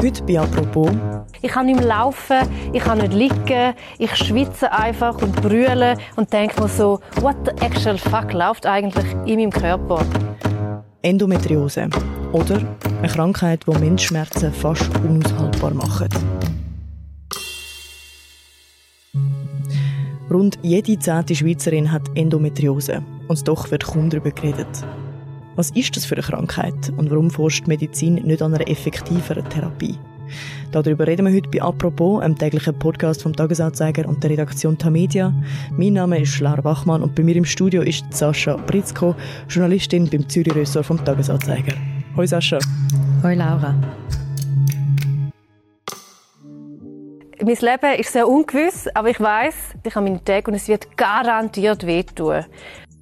Heute bei «Apropos». Ich kann nicht mehr laufen, ich kann nicht liegen, ich schwitze einfach und brülle und denke mir so, what the actual fuck läuft eigentlich in meinem Körper? Endometriose. Oder eine Krankheit, die Menschschmerzen fast unaushaltbar macht. Rund jede zehnte Schweizerin hat Endometriose. Und doch wird kaum darüber geredet. Was ist das für eine Krankheit und warum forscht Medizin nicht an einer effektiveren Therapie? Darüber reden wir heute bei «Apropos», einem täglichen Podcast vom «Tagesanzeiger» und der Redaktion Tamedia. Mein Name ist Lara Bachmann und bei mir im Studio ist Sascha Britzko, Journalistin beim Zürich-Ressort vom «Tagesanzeiger». Hoi Sascha. Hoi Laura. Mein Leben ist sehr ungewiss, aber ich weiß, ich habe meine Tage und es wird garantiert wehtun.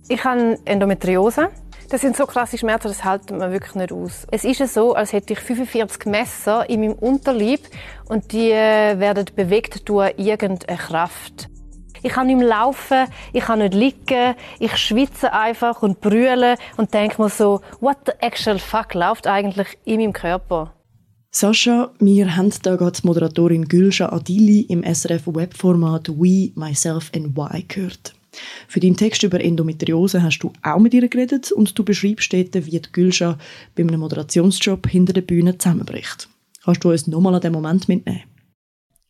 Ich habe Endometriose. Das sind so krasse Schmerzen, das hält man wirklich nicht aus. Es ist so, als hätte ich 45 Messer in meinem Unterleib und die äh, werden bewegt durch irgendeine Kraft. Ich kann nicht mehr laufen, ich kann nicht liegen, ich schwitze einfach und brülle und denke mir so, what the actual fuck läuft eigentlich in meinem Körper? Sascha, wir haben da gerade Moderatorin Gülscha Adili im SRF-Webformat We, Myself and Why gehört. Für deinen Text über Endometriose hast du auch mit ihr geredet und du beschreibst dort, wie die Gülscha bei einem Moderationsjob hinter der Bühne zusammenbricht. Kannst du uns nochmal an den Moment mitnehmen?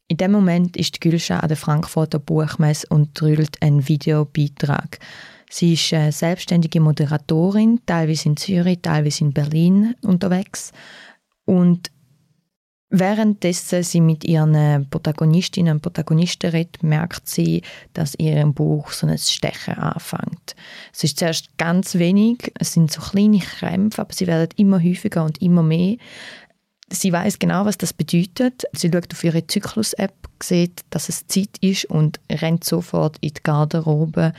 In dem Moment ist die Gülscha an der Frankfurter Buchmesse und drüllt einen Videobeitrag. Sie ist selbstständige Moderatorin, teilweise in Zürich, teilweise in Berlin unterwegs. Und Währenddessen sie mit ihren Protagonistinnen und Protagonisten redet, merkt sie, dass ihrem Buch so ein Stechen anfängt. Es ist zuerst ganz wenig, es sind so kleine Krämpfe, aber sie werden immer häufiger und immer mehr. Sie weiß genau, was das bedeutet. Sie schaut auf ihre Zyklus-App, sieht, dass es Zeit ist und rennt sofort in die Garderobe,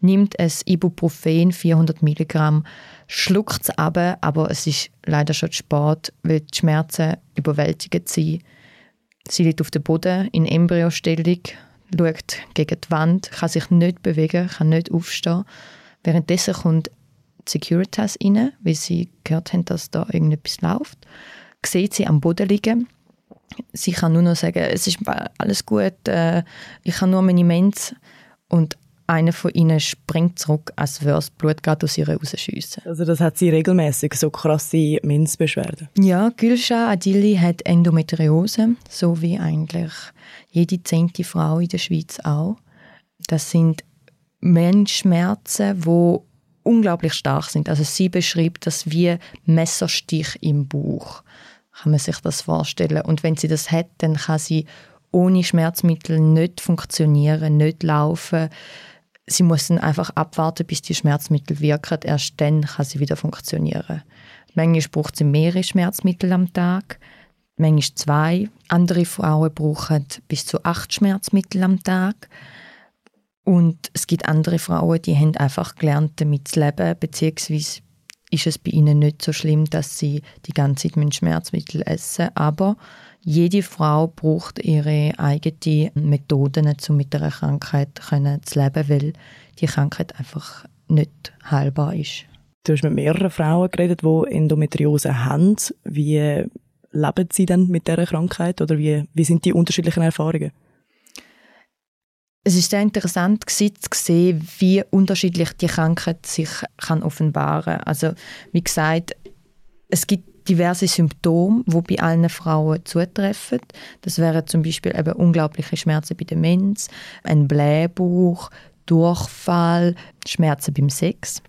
nimmt es Ibuprofen 400 Milligramm schluckt es ab, aber es ist leider schon zu spät, weil die Schmerzen überwältigend sind. Sie liegt auf dem Boden in Embryostellung, schaut gegen die Wand, kann sich nicht bewegen, kann nicht aufstehen. Währenddessen kommt Securitas rein, weil sie gehört haben, dass da irgendetwas läuft. Sieht sie am Boden liegen. Sie kann nur noch sagen, es ist alles gut, äh, ich habe nur meine Mens. Und einer von ihnen springt zurück, als würde das Blut gerade aus ihr rausschiessen. Also das hat sie regelmäßig so krasse Minzbeschwerden? Ja, Gülscha Adili hat Endometriose, so wie eigentlich jede zehnte Frau in der Schweiz auch. Das sind Menschschmerzen, die unglaublich stark sind. Also sie beschreibt das wie Messerstich im Bauch. Kann man sich das vorstellen. Und wenn sie das hat, dann kann sie ohne Schmerzmittel nicht funktionieren, nicht laufen, sie muss dann einfach abwarten, bis die Schmerzmittel wirken. Erst dann kann sie wieder funktionieren. Manchmal braucht sie mehrere Schmerzmittel am Tag, manchmal zwei. Andere Frauen brauchen bis zu acht Schmerzmittel am Tag. Und es gibt andere Frauen, die haben einfach gelernt, damit zu leben, beziehungsweise ist es bei ihnen nicht so schlimm, dass sie die ganze Zeit Schmerzmittel essen Aber jede Frau braucht ihre eigenen Methoden, um mit der Krankheit zu leben, weil die Krankheit einfach nicht heilbar ist. Du hast mit mehreren Frauen geredet, die Endometriose haben. Wie leben sie denn mit dieser Krankheit oder wie, wie sind die unterschiedlichen Erfahrungen? Es ist sehr interessant zu sehen, wie unterschiedlich die Krankheit sich kann offenbaren. Also wie gesagt, es gibt diverse Symptome, die bei allen Frauen zutreffen. Das wären zum Beispiel eben unglaubliche Schmerzen bei der Mens, ein Blähbauch, Durchfall, Schmerzen beim Sex.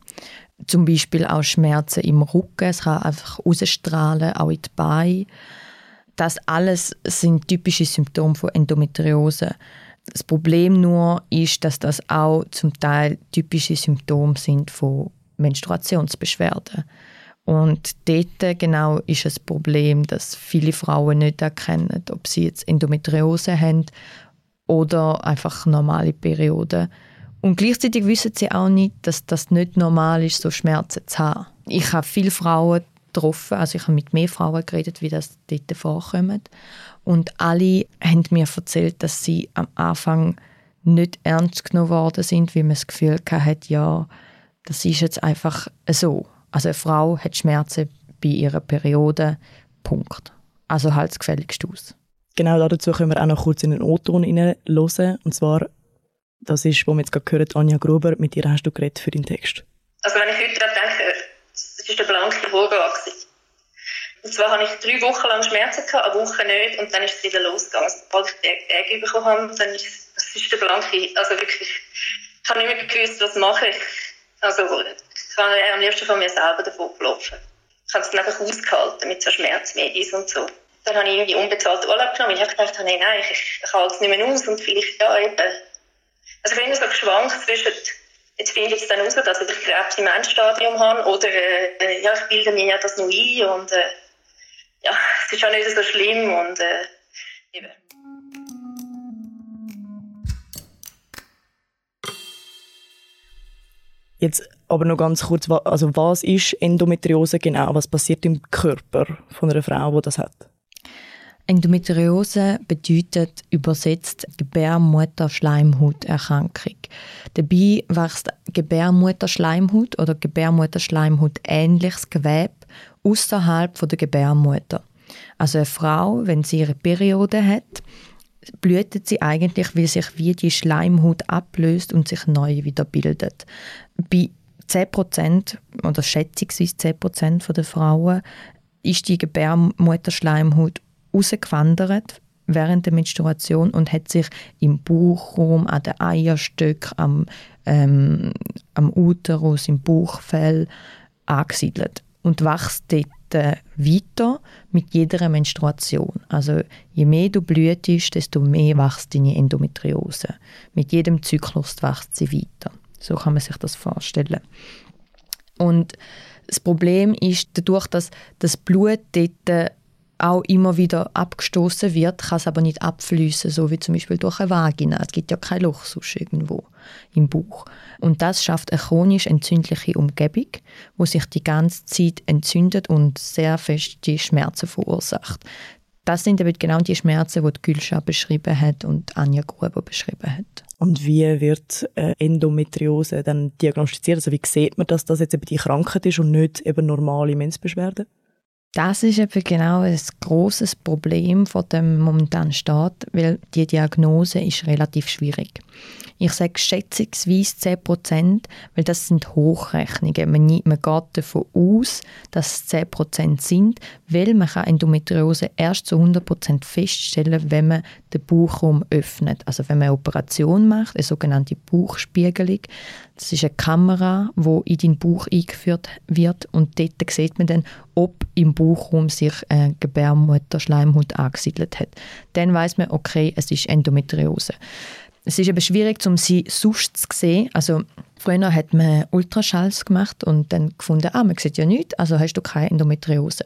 Zum Beispiel auch Schmerzen im Rücken, es kann einfach ausstrahlen, auch in die Beine. Das alles sind typische Symptome von Endometriose. Das Problem nur ist, dass das auch zum Teil typische Symptome sind von Menstruationsbeschwerden. Und dort genau ist das Problem, dass viele Frauen nicht erkennen, ob sie jetzt Endometriose haben oder einfach normale Perioden. Und gleichzeitig wissen sie auch nicht, dass das nicht normal ist, so Schmerzen zu haben. Ich habe viele Frauen getroffen, also ich habe mit mehr Frauen geredet, wie das dort vorkommt. Und alle haben mir erzählt, dass sie am Anfang nicht ernst genommen worden sind, wie man das Gefühl hatte, ja, das ist jetzt einfach so. Also eine Frau hat Schmerzen bei ihrer Periode, Punkt. Also halt das Gefälligste aus. Genau dazu können wir auch noch kurz in den O-Ton hören. Und zwar, das ist, wo wir jetzt gerade gehört, Anja Gruber, mit ihr hast du geredet für den Text. Also wenn ich heute daran denke, das war der blanke Vorgang. Und zwar hatte ich drei Wochen lang Schmerzen, gehabt, eine Woche nicht, und dann ist es wieder losgegangen. Sobald ich die Tage bekommen habe, dann ist das ist der blanke, also wirklich, ich habe nicht mehr gewusst, was mache ich. Also, ich habe am liebsten von mir selber davon gelaufen. Ich habe es dann einfach ausgehalten mit so Schmerzmedis und so. Dann habe ich irgendwie unbezahlten Urlaub genommen, ich gedacht habe, nein, ich, ich halte es nicht mehr aus und vielleicht, ja, eben. Also ich bin immer so geschwankt zwischen, jetzt finde ich jetzt dann raus, dass ich Krebs im Endstadium habe oder, äh, ja, ich bilde mir ja das noch ein und, äh, ja, es ist auch nicht so schlimm und, äh, eben. Jetzt aber noch ganz kurz, also was ist Endometriose genau? Was passiert im Körper von einer Frau, die das hat? Endometriose bedeutet übersetzt Gebärmutterschleimhauterkrankung. Dabei wächst Gebärmutterschleimhaut oder Gebärmutterschleimhaut ähnliches Gewebe außerhalb der Gebärmutter. Also eine Frau, wenn sie ihre Periode hat, blühtet sie eigentlich, weil sich wie die Schleimhaut ablöst und sich neu wieder bildet. Bei 10% oder schätzungsweise 10% der Frauen ist die Gebärmutterschleimhaut rausgewandert während der Menstruation und hat sich im Bauchraum, an den Eierstöcken, am, ähm, am Uterus, im Bauchfell angesiedelt und wächst dort äh, weiter mit jeder Menstruation. Also je mehr du blühtest, desto mehr wächst deine Endometriose. Mit jedem Zyklus wächst sie weiter. So kann man sich das vorstellen. Und das Problem ist, dadurch, dass das Blut dort auch immer wieder abgestoßen wird, kann es aber nicht abfließen, so wie zum Beispiel durch eine Vagina. Es gibt ja kein Loch sonst irgendwo im Bauch. Und das schafft eine chronisch entzündliche Umgebung, wo sich die ganze Zeit entzündet und sehr feste Schmerzen verursacht. Das sind eben genau die Schmerzen, die, die Gülscha beschrieben hat und Anja Gruber beschrieben hat. Und wie wird äh, Endometriose dann diagnostiziert? Also wie sieht man, dass das jetzt eben die Krankheit ist und nicht eben normale Menzbeschwerden? Das ist eben genau ein großes Problem von dem momentanen Staat, weil die Diagnose ist relativ schwierig. Ich sage schätzungsweise 10 Prozent, weil das sind Hochrechnungen. Man, man geht davon aus, dass es 10 Prozent sind, weil man kann Endometriose erst zu 100 Prozent feststellen, wenn man den Bauchraum öffnet. Also wenn man eine Operation macht, eine sogenannte Bauchspiegelung. Das ist eine Kamera, wo in den Bauch eingeführt wird und dort sieht man dann, ob im Bauchraum sich eine Gebärmutterschleimhaut angesiedelt hat. Dann weiß man, okay, es ist Endometriose. Es ist aber schwierig, um sie sonst zu sehen. Also früher hat man Ultraschalls gemacht und dann gefunden, ah, man sieht ja nichts, also hast du keine Endometriose.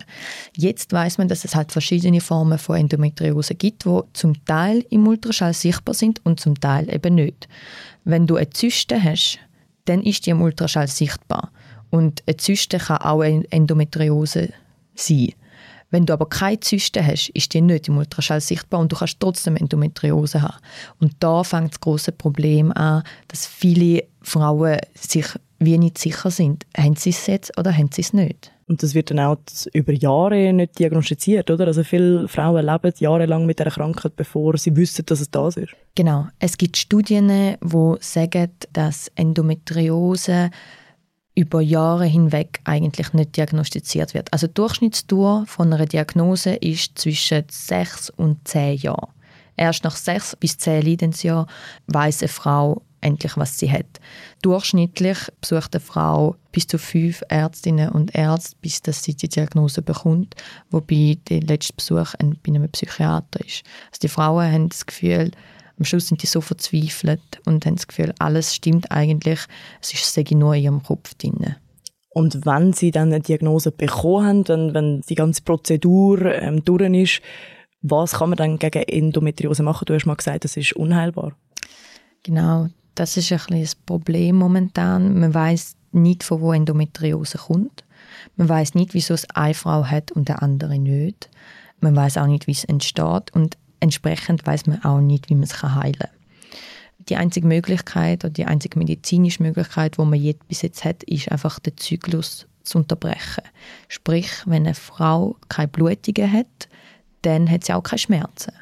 Jetzt weiß man, dass es halt verschiedene Formen von Endometriose gibt, die zum Teil im Ultraschall sichtbar sind und zum Teil eben nicht. Wenn du eine Zyste hast, dann ist die im Ultraschall sichtbar. Und eine Zyste kann auch eine Endometriose sein. Wenn du aber keine Zyste hast, ist die nicht im Ultraschall sichtbar und du kannst trotzdem Endometriose haben. Und da fängt das große Problem an, dass viele Frauen sich wie nicht sicher sind, haben sie es jetzt oder haben sie es nicht. Und das wird dann auch über Jahre nicht diagnostiziert, oder? Also viele Frauen leben jahrelang mit der Krankheit, bevor sie wissen, dass es das ist. Genau. Es gibt Studien, die sagen, dass Endometriose über Jahre hinweg eigentlich nicht diagnostiziert wird. Also die Durchschnittsdauer von einer Diagnose ist zwischen sechs und zehn Jahren. Erst nach sechs bis zehn Leidensjahren weiß eine Frau endlich, was sie hat. Durchschnittlich besucht eine Frau bis zu fünf Ärztinnen und Ärzte, bis dass sie die Diagnose bekommt, wobei der letzte Besuch bei einem Psychiater ist. Also die Frauen haben das Gefühl, am Schluss sind die so verzweifelt und haben das Gefühl, alles stimmt eigentlich, es ist nur in ihrem Kopf drin. Und wenn sie dann eine Diagnose bekommen haben, wenn, wenn die ganze Prozedur ähm, durch ist, was kann man dann gegen Endometriose machen? Du hast mal gesagt, das ist unheilbar. Genau, das ist ein das Problem momentan. Man weiß nicht, von wo Endometriose kommt. Man weiß nicht, wieso es eine Frau hat und der andere nicht. Man weiß auch nicht, wie es entsteht. Und entsprechend weiß man auch nicht, wie man es heilen kann. Die einzige Möglichkeit oder die einzige medizinische Möglichkeit, die man jetzt bis jetzt hat, ist einfach den Zyklus zu unterbrechen. Sprich, wenn eine Frau keine Blutungen hat, dann hat sie auch keine Schmerzen.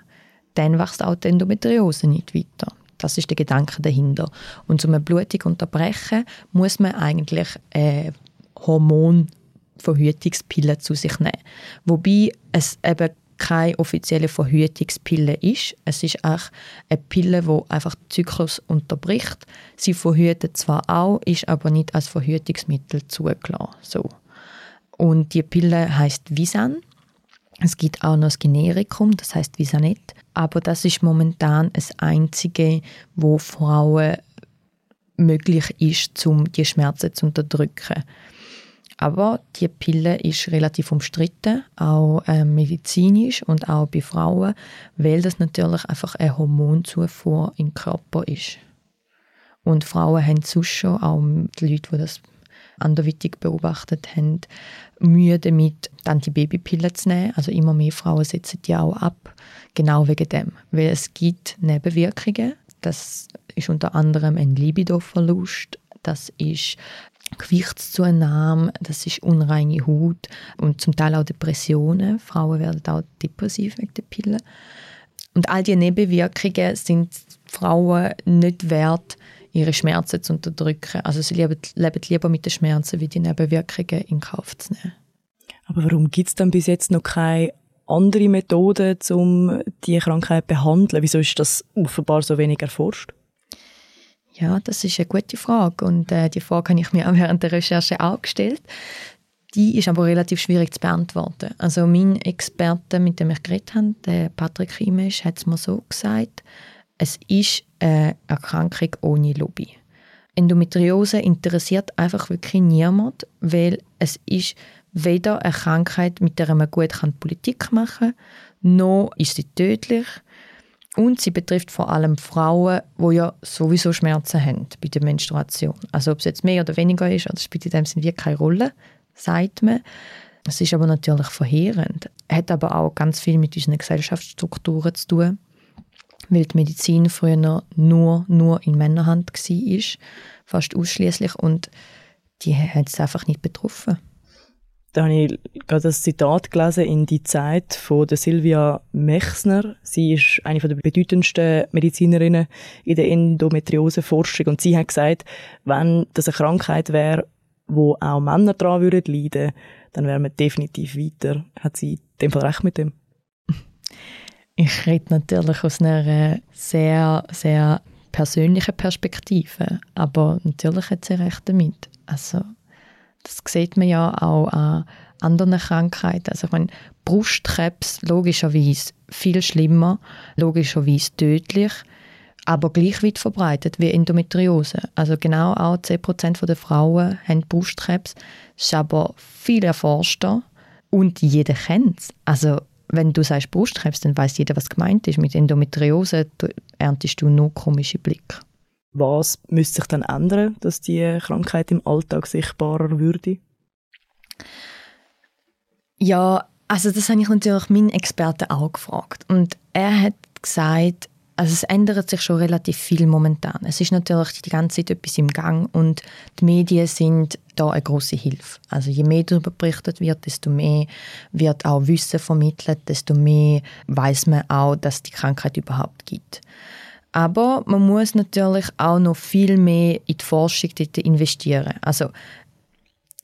Dann wächst auch die Endometriose nicht weiter. Das ist der Gedanke dahinter. Und um eine Blutung zu unterbrechen, muss man eigentlich äh, Hormonverhütungspille zu sich nehmen. Wobei es eben keine offizielle Verhütungspille ist. Es ist auch eine Pille, die einfach den Zyklus unterbricht. Sie verhütet zwar auch, ist aber nicht als Verhütungsmittel zugelassen. So. Und die Pille heißt Visan. Es gibt auch noch das Generikum, das heißt Visanet. Aber das ist momentan das einzige, wo Frauen möglich ist, um die Schmerzen zu unterdrücken. Aber die Pille ist relativ umstritten, auch äh, medizinisch und auch bei Frauen, weil das natürlich einfach eine Hormonzufuhr im Körper ist. Und Frauen haben sonst schon, auch die Leute, die das anderweitig beobachtet haben, Mühe damit, die Babypille zu nehmen. Also immer mehr Frauen setzen die auch ab, genau wegen dem. Weil es gibt Nebenwirkungen. Das ist unter anderem ein Libidoverlust, das ist Gewichtszunahme, das ist unreine Haut und zum Teil auch Depressionen. Frauen werden auch depressiv wegen der Pillen. Und all diese Nebenwirkungen sind Frauen nicht wert, ihre Schmerzen zu unterdrücken. Also sie leben, leben lieber mit den Schmerzen, wie die Nebenwirkungen in Kauf zu nehmen. Aber warum gibt es dann bis jetzt noch keine andere Methode, um diese Krankheit zu behandeln? Wieso ist das offenbar so wenig erforscht? Ja, das ist eine gute Frage und äh, die Frage habe ich mir auch während der Recherche auch gestellt. Die ist aber relativ schwierig zu beantworten. Also mein Experte, mit dem ich geredet habe, der Patrick Imesch, hat es mir so gesagt, es ist eine Erkrankung ohne Lobby. Endometriose interessiert einfach wirklich niemand, weil es ist weder eine Krankheit, mit der man gut Politik machen kann, noch ist sie tödlich und sie betrifft vor allem Frauen, die ja sowieso Schmerzen haben bei der Menstruation. Also ob es jetzt mehr oder weniger ist, das spielt in dem Sinne keine Rolle, sagt man. Es ist aber natürlich verheerend. Hat aber auch ganz viel mit unseren Gesellschaftsstrukturen zu tun, weil die Medizin früher nur, nur in Männerhand war, fast ausschließlich und die hat es einfach nicht betroffen da habe ich gerade das Zitat gelesen in die Zeit von der Silvia Mechsner. Sie ist eine der bedeutendsten Medizinerinnen in der Endometrioseforschung und sie hat gesagt, wenn das eine Krankheit wäre, wo auch Männer daran würden leiden, dann wären wir definitiv weiter. Hat sie in dem Fall recht mit dem? Ich rede natürlich aus einer sehr, sehr persönlichen Perspektive, aber natürlich hat sie recht damit. Also das sieht man ja auch an anderen Krankheiten. Also ich meine, Brustkrebs logischerweise viel schlimmer, logischerweise tödlich, aber gleich weit verbreitet wie Endometriose. Also genau auch 10% der Frauen haben Brustkrebs, ist aber viel erforschter und jeder kennt es. Also wenn du sagst Brustkrebs, dann weiß jeder, was gemeint ist. Mit Endometriose erntest du nur komische Blicke. Was müsste sich dann ändern, dass die Krankheit im Alltag sichtbarer würde? Ja, also das habe ich natürlich meinen Experten auch gefragt. Und er hat gesagt, also es ändert sich schon relativ viel momentan. Es ist natürlich die ganze Zeit etwas im Gang und die Medien sind da eine große Hilfe. Also je mehr darüber berichtet wird, desto mehr wird auch Wissen vermittelt, desto mehr weiß man auch, dass die Krankheit überhaupt gibt. Aber man muss natürlich auch noch viel mehr in die Forschung investieren. Also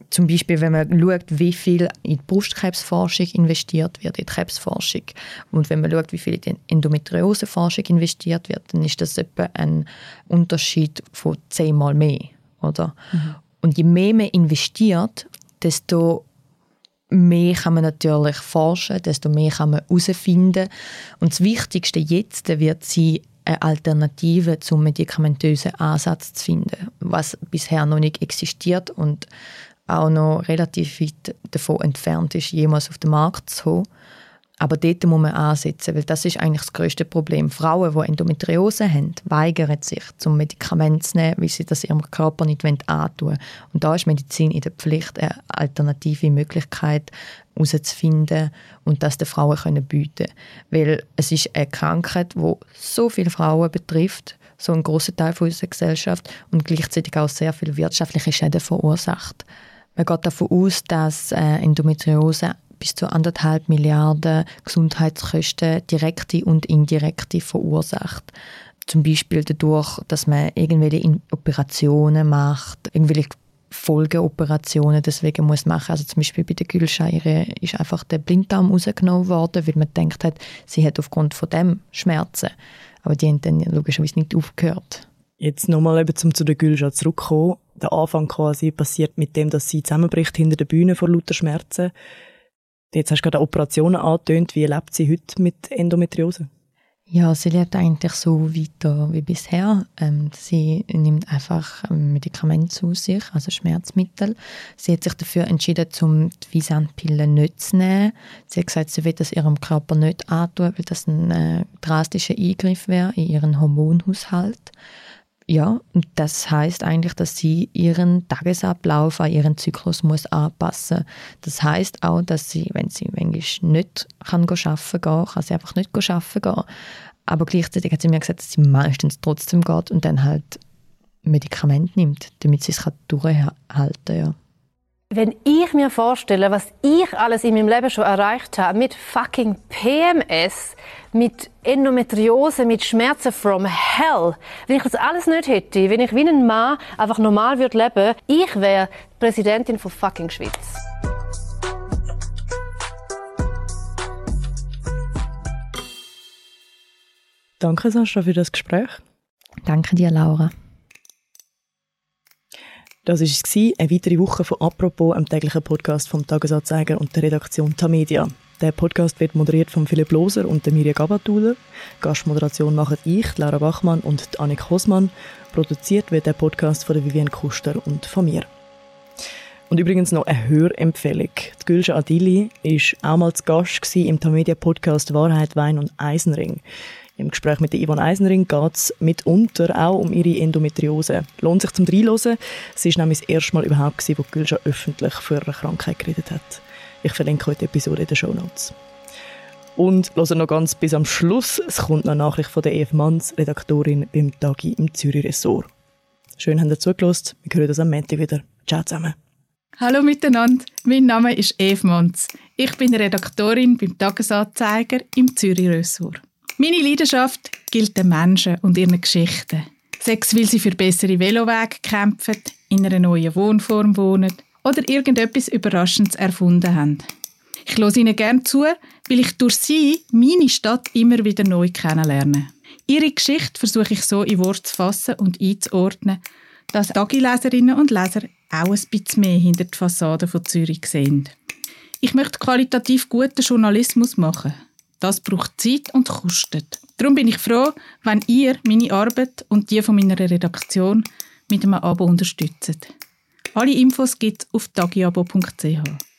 zum Beispiel, wenn man schaut, wie viel in die Brustkrebsforschung investiert wird, in die Krebsforschung, und wenn man schaut, wie viel in die Endometrioseforschung investiert wird, dann ist das etwa ein Unterschied von zehnmal mehr. Oder? Mhm. Und je mehr man investiert, desto mehr kann man natürlich forschen, desto mehr kann man herausfinden. Und das Wichtigste jetzt wird sein, eine Alternative zum medikamentösen Ansatz zu finden, was bisher noch nicht existiert und auch noch relativ weit davon entfernt ist, jemals auf den Markt zu kommen. Aber dort muss man ansetzen, weil das ist eigentlich das größte Problem. Frauen, die Endometriose haben, weigern sich, zum Medikament zu nehmen, weil sie das ihrem Körper nicht antun wollen. Und da ist Medizin in der Pflicht, eine alternative Möglichkeit herauszufinden und das den Frauen können bieten Weil es ist eine Krankheit, die so viele Frauen betrifft, so einen grossen Teil unserer Gesellschaft und gleichzeitig auch sehr viele wirtschaftliche Schäden verursacht. Man geht davon aus, dass äh, Endometriose bis zu anderthalb Milliarden Gesundheitskosten direkte und indirekte verursacht. Zum Beispiel dadurch, dass man irgendwelche Operationen macht, irgendwelche Folgeoperationen deswegen muss machen. Also zum Beispiel bei der Gülscha ist einfach der Blinddarm rausgenommen worden, weil man gedacht hat, sie hat aufgrund von dem Schmerzen. Aber die haben dann logischerweise nicht aufgehört. Jetzt nochmal eben zum zu der Gülscha zurückkommen. Der Anfang quasi passiert mit dem, dass sie zusammenbricht hinter der Bühne vor lauter Schmerzen. Jetzt hast du gerade Operationen angetönt. Wie lebt sie heute mit Endometriose? Ja, sie lebt eigentlich so weiter wie bisher. Ähm, sie nimmt einfach ähm, Medikamente zu sich, also Schmerzmittel. Sie hat sich dafür entschieden, um die Visanpille nicht zu nehmen. Sie hat gesagt, sie will das ihrem Körper nicht antun, weil das ein äh, drastischer Eingriff wäre in ihren Hormonhaushalt. Ja, und das heißt eigentlich, dass sie ihren Tagesablauf an ihren Zyklus muss anpassen. Das heißt auch, dass sie, wenn sie manchmal nicht kann arbeiten gehen, kann sie einfach nicht arbeiten gehen. Aber gleichzeitig hat sie mir gesagt, dass sie meistens trotzdem geht und dann halt Medikamente nimmt, damit sie es durchhalten kann. Ja. Wenn ich mir vorstelle, was ich alles in meinem Leben schon erreicht habe, mit fucking PMS, mit Endometriose, mit Schmerzen from hell, wenn ich das alles nicht hätte, wenn ich wie ein Mann einfach normal würde leben, ich wäre Präsidentin von fucking Schweiz. Danke, Sascha, für das Gespräch. Danke dir, Laura. Das war es, eine weitere Woche von «Apropos», einem täglichen Podcast vom «Tagesanzeiger» und der Redaktion Tamedia. Der Podcast wird moderiert von Philipp Loser und Mirja Gabatuller. Gastmoderation machen ich, Laura Bachmann und Annik Hosmann. Produziert wird der Podcast von Vivienne Kuster und von mir. Und übrigens noch eine Hörempfehlung. Die Gülscha Adili war auch mal zu Gast im Tamedia-Podcast «Wahrheit, Wein und Eisenring». Im Gespräch mit Yvonne Eisenring geht es mitunter auch um ihre Endometriose. Lohnt sich zum Reinhören. Es war nämlich das erste Mal überhaupt, gewesen, wo Gülscha öffentlich für eine Krankheit geredet hat. Ich verlinke heute die Episode in den Show Notes. Und hören noch ganz bis am Schluss. Es kommt noch Nachricht von der EF Manns, Redaktorin beim Tagi im Zürich Ressort. Schön, habt ihr zugelassen. Wir hören uns am Montag wieder. Ciao zusammen. Hallo miteinander, mein Name ist Eve Manns. Ich bin Redaktorin beim Tagesanzeiger im Zürich Ressort. Meine Leidenschaft gilt den Menschen und ihren Geschichten. Sechs, weil sie für bessere Velowege kämpfen, in einer neuen Wohnform wohnen oder irgendetwas Überraschendes erfunden haben. Ich höre ihnen gerne zu, weil ich durch sie meine Stadt immer wieder neu kennenlerne. Ihre Geschichte versuche ich so in Worte zu fassen und einzuordnen, dass Tagi-Leserinnen und Leser auch ein bisschen mehr hinter die Fassade von Zürich sehen. Ich möchte qualitativ guten Journalismus machen. Das braucht Zeit und kostet. Darum bin ich froh, wenn ihr meine Arbeit und die von meiner Redaktion mit einem Abo unterstützt. Alle Infos gibt es auf tagiabo.ch.